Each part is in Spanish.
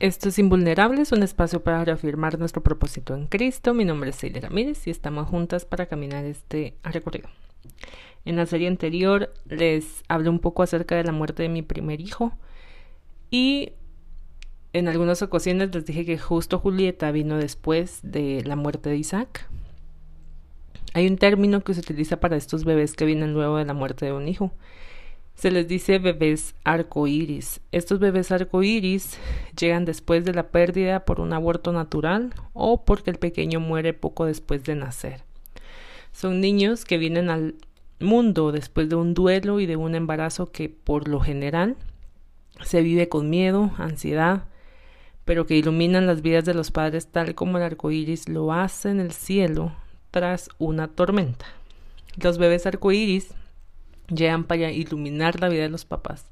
Esto es Invulnerables, un espacio para reafirmar nuestro propósito en Cristo. Mi nombre es Celia Ramírez y estamos juntas para caminar este recorrido. En la serie anterior les hablé un poco acerca de la muerte de mi primer hijo y en algunas ocasiones les dije que justo Julieta vino después de la muerte de Isaac. Hay un término que se utiliza para estos bebés que vienen luego de la muerte de un hijo se les dice bebés arcoíris. Estos bebés arcoíris llegan después de la pérdida por un aborto natural o porque el pequeño muere poco después de nacer. Son niños que vienen al mundo después de un duelo y de un embarazo que por lo general se vive con miedo, ansiedad, pero que iluminan las vidas de los padres tal como el arcoíris lo hace en el cielo tras una tormenta. Los bebés arcoíris llegan para iluminar la vida de los papás.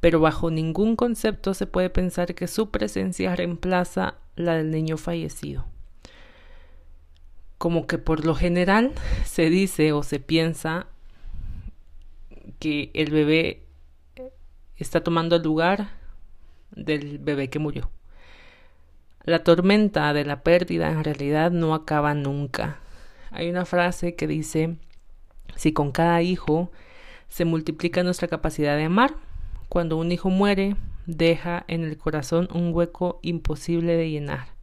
Pero bajo ningún concepto se puede pensar que su presencia reemplaza la del niño fallecido. Como que por lo general se dice o se piensa que el bebé está tomando el lugar del bebé que murió. La tormenta de la pérdida en realidad no acaba nunca. Hay una frase que dice si con cada hijo se multiplica nuestra capacidad de amar, cuando un hijo muere, deja en el corazón un hueco imposible de llenar.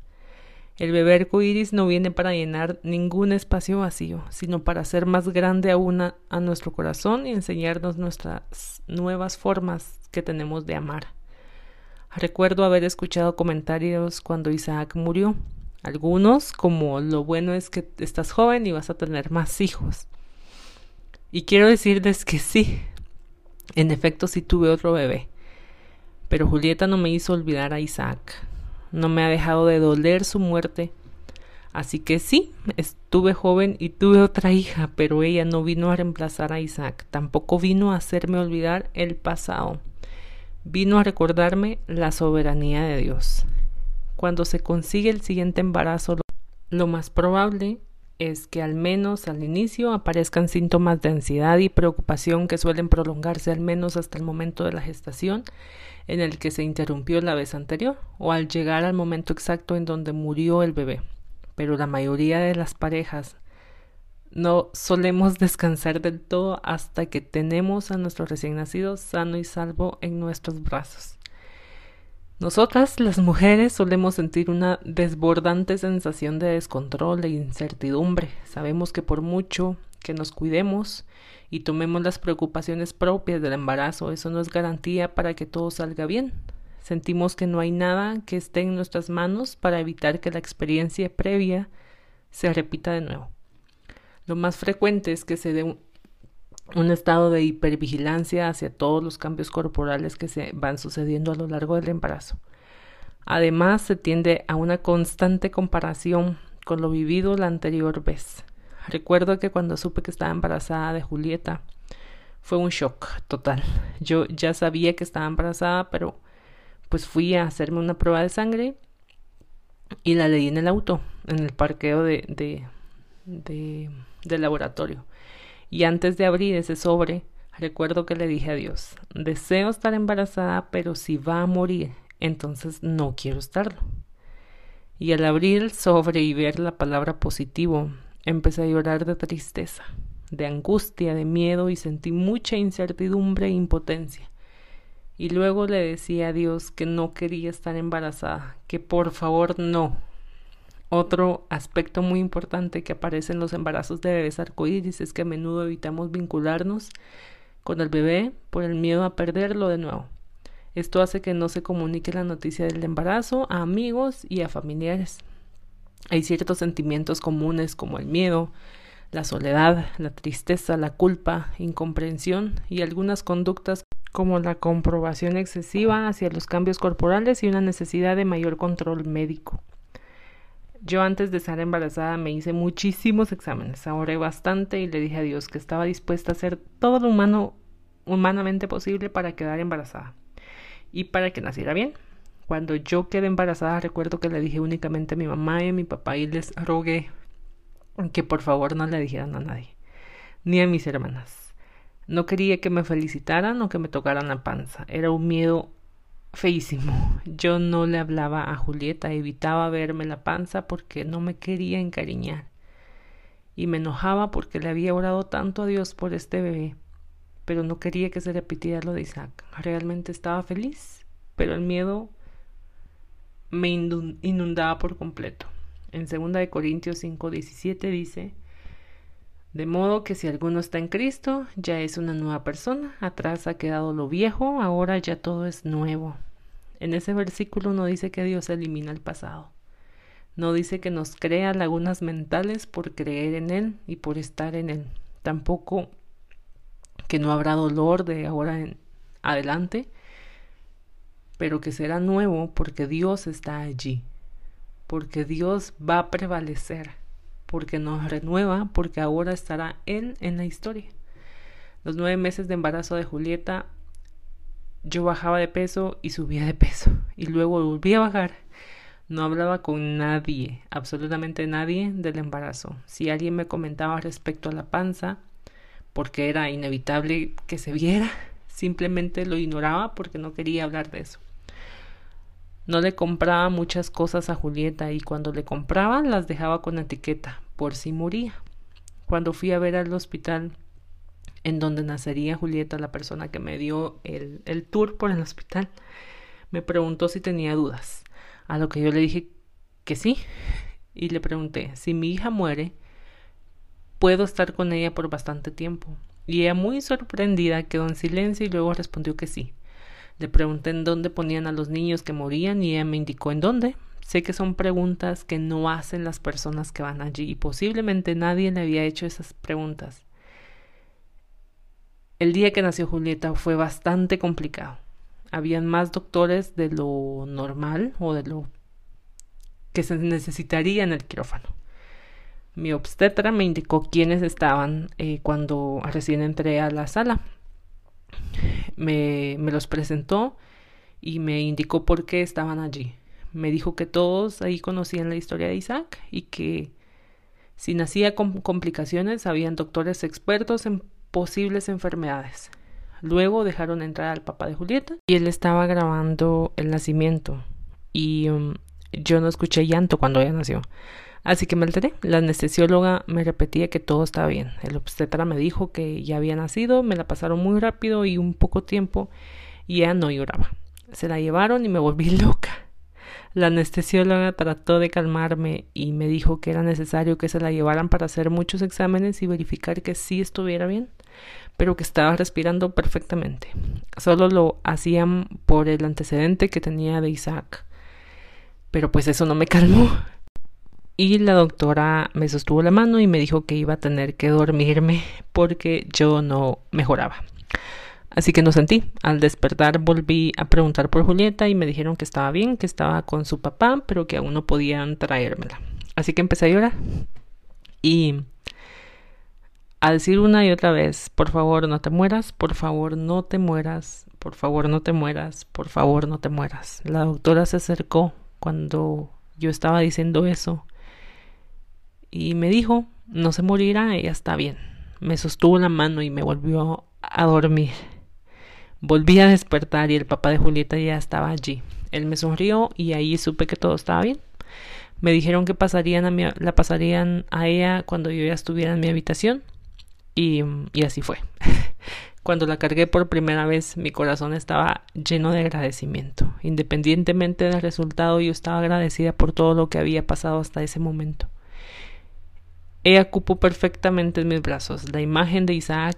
El bebé arcoíris no viene para llenar ningún espacio vacío, sino para hacer más grande aún a, a nuestro corazón y enseñarnos nuestras nuevas formas que tenemos de amar. Recuerdo haber escuchado comentarios cuando Isaac murió. Algunos, como lo bueno es que estás joven y vas a tener más hijos. Y quiero decirles que sí, en efecto sí tuve otro bebé. Pero Julieta no me hizo olvidar a Isaac. No me ha dejado de doler su muerte. Así que sí, estuve joven y tuve otra hija, pero ella no vino a reemplazar a Isaac. Tampoco vino a hacerme olvidar el pasado. Vino a recordarme la soberanía de Dios. Cuando se consigue el siguiente embarazo, lo más probable es que al menos al inicio aparezcan síntomas de ansiedad y preocupación que suelen prolongarse al menos hasta el momento de la gestación en el que se interrumpió la vez anterior o al llegar al momento exacto en donde murió el bebé. Pero la mayoría de las parejas no solemos descansar del todo hasta que tenemos a nuestro recién nacido sano y salvo en nuestros brazos. Nosotras, las mujeres, solemos sentir una desbordante sensación de descontrol e incertidumbre. Sabemos que por mucho que nos cuidemos y tomemos las preocupaciones propias del embarazo, eso no es garantía para que todo salga bien. Sentimos que no hay nada que esté en nuestras manos para evitar que la experiencia previa se repita de nuevo. Lo más frecuente es que se dé un estado de hipervigilancia hacia todos los cambios corporales que se van sucediendo a lo largo del embarazo. Además, se tiende a una constante comparación con lo vivido la anterior vez. Recuerdo que cuando supe que estaba embarazada de Julieta, fue un shock total. Yo ya sabía que estaba embarazada, pero pues fui a hacerme una prueba de sangre y la leí en el auto, en el parqueo de, de, de, laboratorio. Y antes de abrir ese sobre, recuerdo que le dije a Dios, deseo estar embarazada, pero si va a morir, entonces no quiero estarlo. Y al abrir el sobre y ver la palabra positivo, empecé a llorar de tristeza, de angustia, de miedo y sentí mucha incertidumbre e impotencia. Y luego le decía a Dios que no quería estar embarazada, que por favor no, otro aspecto muy importante que aparece en los embarazos de bebés arcoíris es que a menudo evitamos vincularnos con el bebé por el miedo a perderlo de nuevo. Esto hace que no se comunique la noticia del embarazo a amigos y a familiares. Hay ciertos sentimientos comunes como el miedo, la soledad, la tristeza, la culpa, incomprensión y algunas conductas como la comprobación excesiva hacia los cambios corporales y una necesidad de mayor control médico. Yo antes de estar embarazada me hice muchísimos exámenes, ahorré bastante y le dije a Dios que estaba dispuesta a hacer todo lo humano, humanamente posible para quedar embarazada y para que naciera bien. Cuando yo quedé embarazada recuerdo que le dije únicamente a mi mamá y a mi papá y les rogué que por favor no le dijeran a nadie, ni a mis hermanas. No quería que me felicitaran o que me tocaran la panza. Era un miedo feísimo. Yo no le hablaba a Julieta, evitaba verme la panza porque no me quería encariñar. Y me enojaba porque le había orado tanto a Dios por este bebé, pero no quería que se repitiera lo de Isaac. Realmente estaba feliz, pero el miedo me inundaba por completo. En 2 Corintios 5:17 dice, de modo que si alguno está en Cristo, ya es una nueva persona, atrás ha quedado lo viejo, ahora ya todo es nuevo. En ese versículo no dice que Dios elimina el pasado. No dice que nos crea lagunas mentales por creer en Él y por estar en Él. Tampoco que no habrá dolor de ahora en adelante, pero que será nuevo porque Dios está allí, porque Dios va a prevalecer porque nos renueva, porque ahora estará Él en la historia. Los nueve meses de embarazo de Julieta, yo bajaba de peso y subía de peso, y luego volví a bajar. No hablaba con nadie, absolutamente nadie del embarazo. Si alguien me comentaba respecto a la panza, porque era inevitable que se viera, simplemente lo ignoraba porque no quería hablar de eso. No le compraba muchas cosas a Julieta y cuando le compraba las dejaba con etiqueta, por si moría. Cuando fui a ver al hospital en donde nacería Julieta, la persona que me dio el, el tour por el hospital, me preguntó si tenía dudas. A lo que yo le dije que sí. Y le pregunté, si mi hija muere, puedo estar con ella por bastante tiempo. Y ella muy sorprendida quedó en silencio y luego respondió que sí. Le pregunté en dónde ponían a los niños que morían y ella me indicó en dónde. Sé que son preguntas que no hacen las personas que van allí y posiblemente nadie le había hecho esas preguntas. El día que nació Julieta fue bastante complicado. Habían más doctores de lo normal o de lo que se necesitaría en el quirófano. Mi obstetra me indicó quiénes estaban eh, cuando recién entré a la sala me, me los presentó y me indicó por qué estaban allí. Me dijo que todos ahí conocían la historia de Isaac y que si nacía con complicaciones habían doctores expertos en posibles enfermedades. Luego dejaron entrar al papá de Julieta y él estaba grabando el nacimiento y um, yo no escuché llanto cuando ella nació. Así que me alteré. La anestesióloga me repetía que todo estaba bien. El obstetra me dijo que ya había nacido, me la pasaron muy rápido y un poco tiempo y ella no lloraba. Se la llevaron y me volví loca. La anestesióloga trató de calmarme y me dijo que era necesario que se la llevaran para hacer muchos exámenes y verificar que sí estuviera bien, pero que estaba respirando perfectamente. Solo lo hacían por el antecedente que tenía de Isaac. Pero pues eso no me calmó y la doctora me sostuvo la mano y me dijo que iba a tener que dormirme porque yo no mejoraba. Así que no sentí. Al despertar volví a preguntar por Julieta y me dijeron que estaba bien, que estaba con su papá, pero que aún no podían traérmela. Así que empecé a llorar. Y a decir una y otra vez, por favor no te mueras, por favor no te mueras, por favor no te mueras, por favor no te mueras. La doctora se acercó cuando yo estaba diciendo eso y me dijo, no se morirá, ella está bien. Me sostuvo la mano y me volvió a dormir. Volví a despertar y el papá de Julieta ya estaba allí. Él me sonrió y ahí supe que todo estaba bien. Me dijeron que pasarían a la pasarían a ella cuando yo ya estuviera en mi habitación y, y así fue. Cuando la cargué por primera vez, mi corazón estaba lleno de agradecimiento. Independientemente del resultado, yo estaba agradecida por todo lo que había pasado hasta ese momento. Ella cupo perfectamente en mis brazos. La imagen de Isaac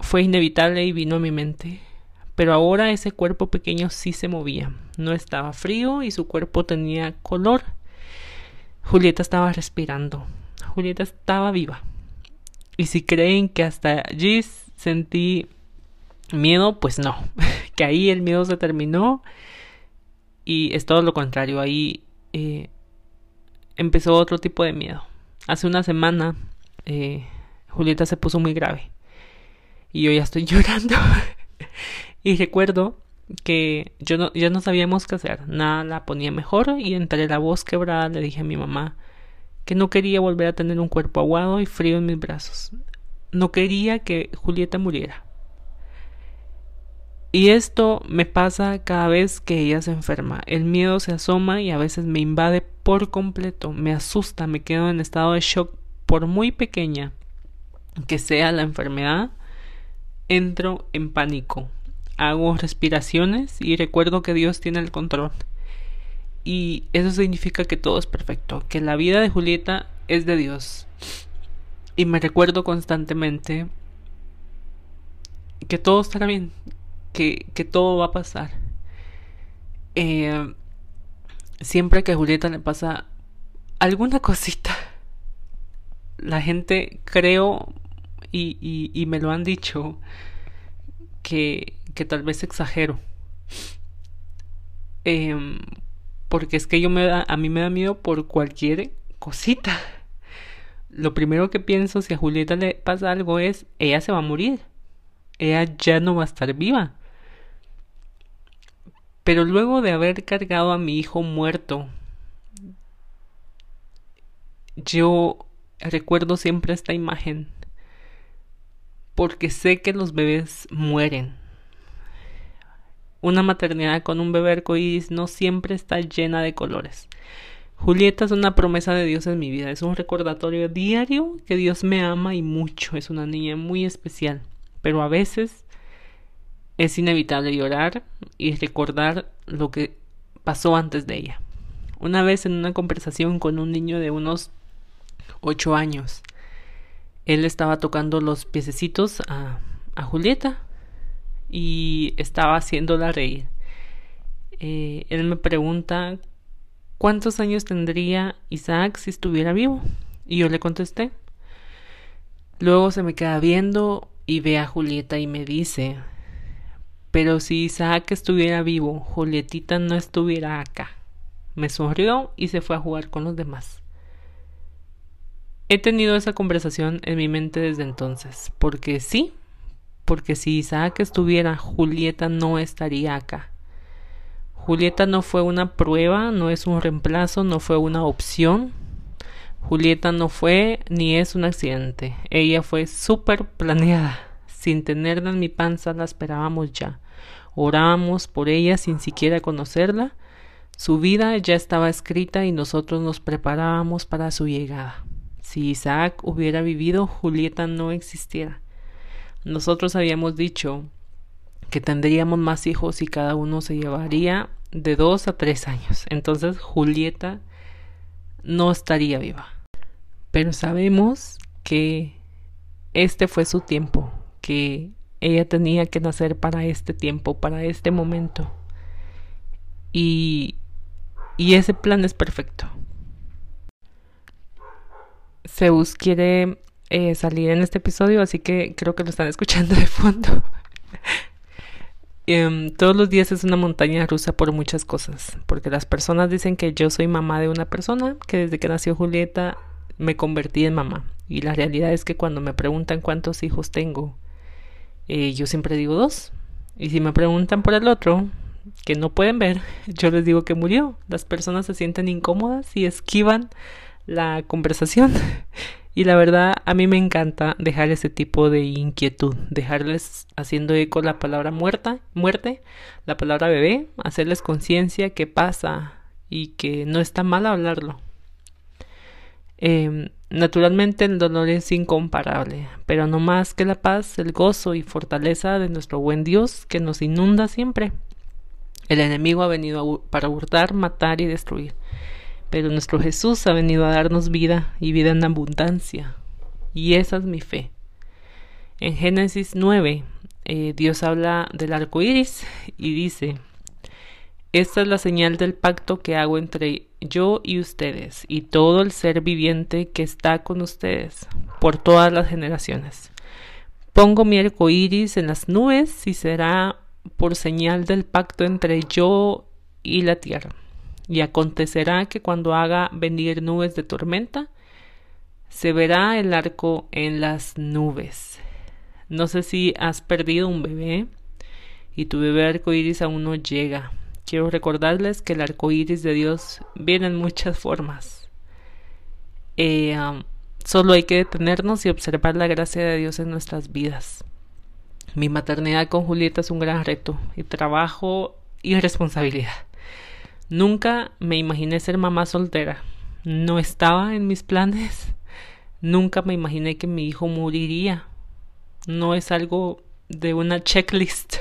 fue inevitable y vino a mi mente. Pero ahora ese cuerpo pequeño sí se movía. No estaba frío y su cuerpo tenía color. Julieta estaba respirando. Julieta estaba viva. Y si creen que hasta allí sentí miedo, pues no. que ahí el miedo se terminó. Y es todo lo contrario. Ahí eh, empezó otro tipo de miedo hace una semana eh, Julieta se puso muy grave y yo ya estoy llorando y recuerdo que yo no, ya no sabíamos qué hacer, nada la ponía mejor y entre la voz quebrada le dije a mi mamá que no quería volver a tener un cuerpo aguado y frío en mis brazos. No quería que Julieta muriera. Y esto me pasa cada vez que ella se enferma. El miedo se asoma y a veces me invade por completo, me asusta, me quedo en estado de shock por muy pequeña que sea la enfermedad. Entro en pánico, hago respiraciones y recuerdo que Dios tiene el control. Y eso significa que todo es perfecto, que la vida de Julieta es de Dios. Y me recuerdo constantemente que todo estará bien, que, que todo va a pasar. Eh, siempre que a Julieta le pasa alguna cosita, la gente creo y, y, y me lo han dicho que, que tal vez exagero. Eh, porque es que yo me da, a mí me da miedo por cualquier cosita. Lo primero que pienso si a Julieta le pasa algo es, ella se va a morir. Ella ya no va a estar viva. Pero luego de haber cargado a mi hijo muerto, yo recuerdo siempre esta imagen. Porque sé que los bebés mueren. Una maternidad con un bebé arcoíris no siempre está llena de colores. Julieta es una promesa de Dios en mi vida, es un recordatorio diario que Dios me ama y mucho, es una niña muy especial, pero a veces es inevitable llorar y recordar lo que pasó antes de ella. Una vez en una conversación con un niño de unos ocho años, él estaba tocando los piececitos a, a Julieta y estaba haciéndola reír. Eh, él me pregunta cuántos años tendría Isaac si estuviera vivo y yo le contesté. Luego se me queda viendo y ve a Julieta y me dice pero si Isaac estuviera vivo, Julietita no estuviera acá. Me sonrió y se fue a jugar con los demás. He tenido esa conversación en mi mente desde entonces, porque sí, porque si Isaac estuviera, Julieta no estaría acá. Julieta no fue una prueba, no es un reemplazo, no fue una opción. Julieta no fue ni es un accidente. Ella fue súper planeada. Sin tenerla en mi panza la esperábamos ya. Orábamos por ella sin siquiera conocerla. Su vida ya estaba escrita y nosotros nos preparábamos para su llegada. Si Isaac hubiera vivido, Julieta no existiera. Nosotros habíamos dicho que tendríamos más hijos y cada uno se llevaría de dos a tres años. Entonces Julieta no estaría viva. Pero sabemos que este fue su tiempo, que ella tenía que nacer para este tiempo, para este momento. Y, y ese plan es perfecto. Zeus quiere eh, salir en este episodio, así que creo que lo están escuchando de fondo. eh, todos los días es una montaña rusa por muchas cosas, porque las personas dicen que yo soy mamá de una persona, que desde que nació Julieta me convertí en mamá. Y la realidad es que cuando me preguntan cuántos hijos tengo, eh, yo siempre digo dos. Y si me preguntan por el otro, que no pueden ver, yo les digo que murió. Las personas se sienten incómodas y esquivan la conversación. Y la verdad, a mí me encanta dejar ese tipo de inquietud, dejarles haciendo eco la palabra muerta, muerte, la palabra bebé, hacerles conciencia que pasa y que no está mal hablarlo. Eh, naturalmente el dolor es incomparable, pero no más que la paz, el gozo y fortaleza de nuestro buen Dios que nos inunda siempre. El enemigo ha venido para hurtar, matar y destruir pero nuestro Jesús ha venido a darnos vida y vida en abundancia. Y esa es mi fe. En Génesis 9, eh, Dios habla del arco iris y dice: Esta es la señal del pacto que hago entre yo y ustedes y todo el ser viviente que está con ustedes por todas las generaciones. Pongo mi arco iris en las nubes y será por señal del pacto entre yo y la tierra. Y acontecerá que cuando haga venir nubes de tormenta, se verá el arco en las nubes. No sé si has perdido un bebé y tu bebé arco iris aún no llega. Quiero recordarles que el arco iris de Dios viene en muchas formas. Eh, um, solo hay que detenernos y observar la gracia de Dios en nuestras vidas. Mi maternidad con Julieta es un gran reto y trabajo y responsabilidad. Nunca me imaginé ser mamá soltera. No estaba en mis planes. Nunca me imaginé que mi hijo moriría. No es algo de una checklist.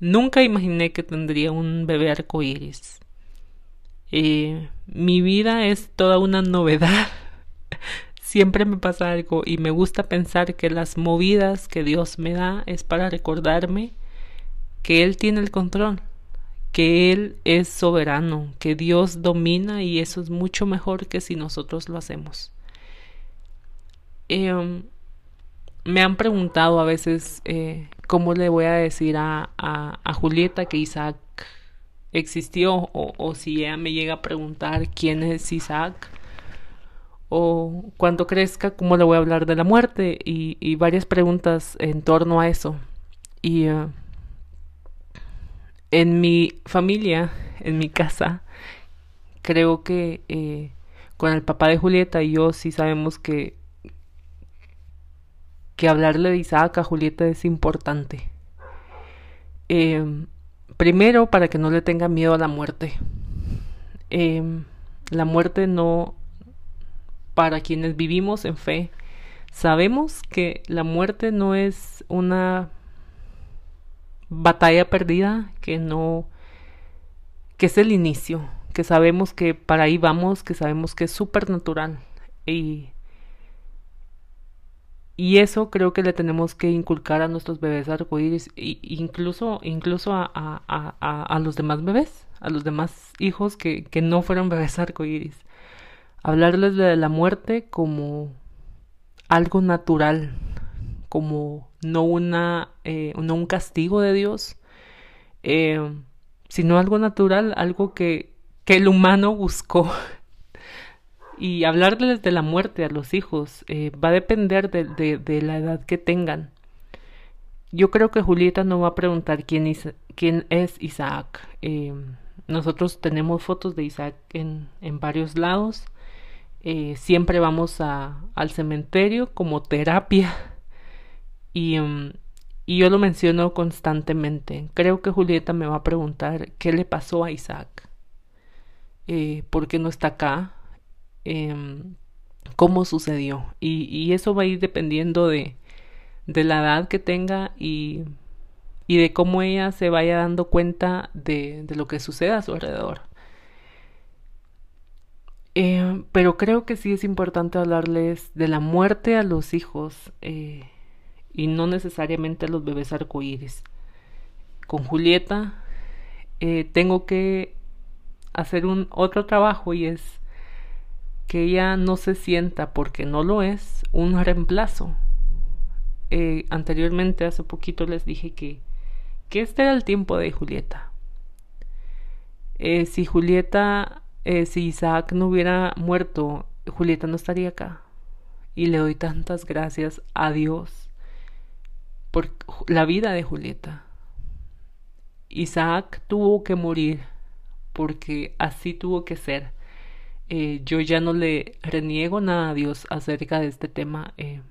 Nunca imaginé que tendría un bebé arcoíris. Eh, mi vida es toda una novedad. Siempre me pasa algo y me gusta pensar que las movidas que Dios me da es para recordarme que Él tiene el control, que Él es soberano, que Dios domina y eso es mucho mejor que si nosotros lo hacemos. Em, me han preguntado a veces eh, cómo le voy a decir a, a, Julieta que Isaac existió o, o, si ella me llega a preguntar quién es Isaac. O cuando crezca cómo le voy a hablar de la muerte y, y varias preguntas en torno a eso. Y uh, en mi familia en mi casa creo que eh, con el papá de Julieta y yo sí sabemos que que hablarle de Isaac a Julieta es importante. Em, primero, para que no le tenga miedo a la muerte. Em, la muerte no, para quienes vivimos en fe, sabemos que la muerte no es una batalla perdida, que no, que es el inicio, que sabemos que para ahí vamos, que sabemos que es supernatural y y eso creo que le tenemos que inculcar a nuestros bebés arcoíris, e incluso, incluso a, a, a, a, los demás bebés, a los demás hijos que, que no fueron bebés arcoíris. Hablarles de la muerte como algo natural, como no, una, eh, no un castigo de Dios, eh, sino algo natural, algo que, que el humano buscó y hablarles de la muerte a los hijos eh, va a depender de, de, la edad que tengan. Yo creo que Julieta no va a preguntar quién, quién es Isaac. Nosotros tenemos fotos de Isaac en, en varios lados. Siempre vamos a, al cementerio como terapia y, um, y yo lo menciono constantemente. Creo que Julieta me va a preguntar qué le pasó a Isaac. Eh, ¿Por qué no está acá? eh, cómo sucedió. Y, y, eso va a ir dependiendo de, de la edad que tenga y, y, de cómo ella se vaya dando cuenta de, de lo que sucede a su alrededor. Eh, pero creo que sí es importante hablarles de la muerte a los hijos eh, y no necesariamente los bebés arcoíris. Con Julieta eh, tengo que hacer un otro trabajo y es que ella no se sienta, porque no lo es, un reemplazo. Eh, anteriormente, hace poquito les dije que, que este era el tiempo de Julieta. Eh, si Julieta, si Isaac no hubiera muerto, Julieta no estaría acá. Y le doy tantas gracias a Dios por la vida de Julieta. Isaac tuvo que morir porque así tuvo que ser eh, yo ya no le reniego nada a Dios acerca de este tema, eh,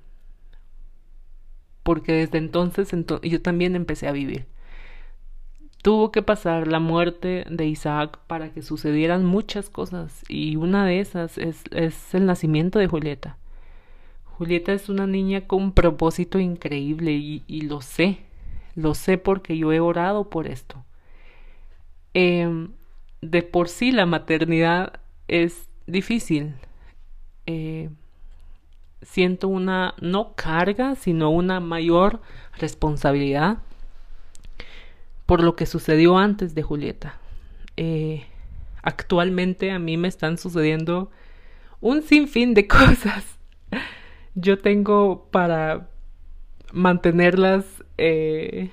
porque desde entonces ento yo también empecé a vivir. Tuvo que pasar la muerte de Isaac para que sucedieran muchas cosas y una de esas es, es el nacimiento de Julieta. Julieta es una niña con propósito increíble y, lo sé, lo sé porque yo he orado por esto. Eh, de por sí la maternidad es difícil. Eh, siento una, no carga, sino una mayor responsabilidad por lo que sucedió antes de Julieta. Eh, actualmente a mí me están sucediendo un sinfín de cosas. Yo tengo para mantenerlas eh,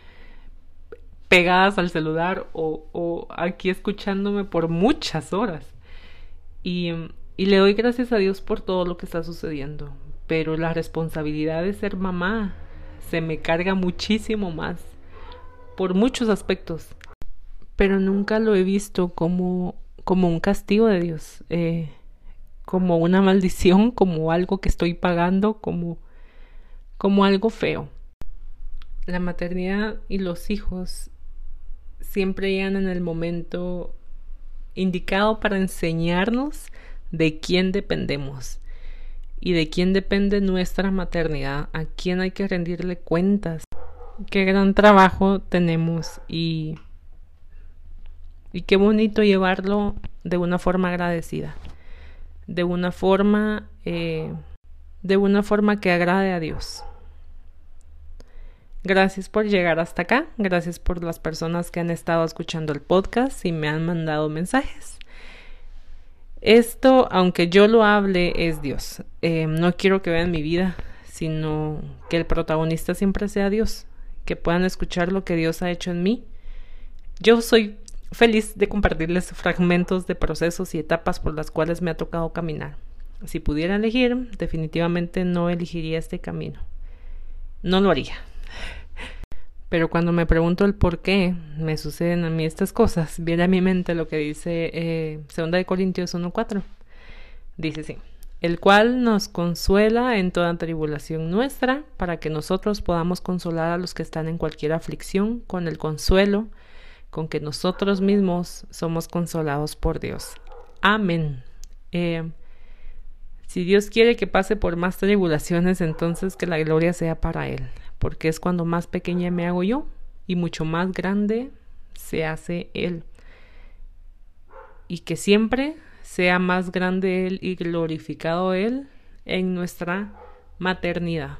pegadas al celular o, aquí escuchándome por muchas horas. Y, y le doy gracias a Dios por todo lo que está sucediendo. Pero la responsabilidad de ser mamá se me carga muchísimo más. Por muchos aspectos. Pero nunca lo he visto como, como un castigo de Dios. Eh, como una maldición, como algo que estoy pagando, como, como algo feo. la maternidad y los hijos siempre llegan en el momento indicado para enseñarnos de quién dependemos y de quién depende nuestra maternidad, a quién hay que rendirle cuentas, qué gran trabajo tenemos y, y qué bonito llevarlo de una forma agradecida, de una forma, eh, de una forma que agrade a Dios. Gracias por llegar hasta acá, gracias por las personas que han estado escuchando el podcast y me han mandado mensajes. Esto, aunque yo lo hable, es Dios. Eh, no quiero que vean mi vida, sino que el protagonista siempre sea Dios, que puedan escuchar lo que Dios ha hecho en mí. Yo soy feliz de compartirles fragmentos de procesos y etapas por las cuales me ha tocado caminar. Si pudiera elegir, definitivamente no elegiría este camino. No lo haría. Pero cuando me pregunto el por qué me suceden a mí estas cosas, viene a mi mente lo que dice eh, Segunda de Corintios 1.4. Dice así, el cual nos consuela en toda tribulación nuestra, para que nosotros podamos consolar a los que están en cualquier aflicción con el consuelo con que nosotros mismos somos consolados por Dios. Amén. Eh, si Dios quiere que pase por más tribulaciones, entonces que la gloria sea para Él porque es cuando más pequeña me hago yo y mucho más grande se hace Él. Y que siempre sea más grande Él y glorificado Él en nuestra maternidad.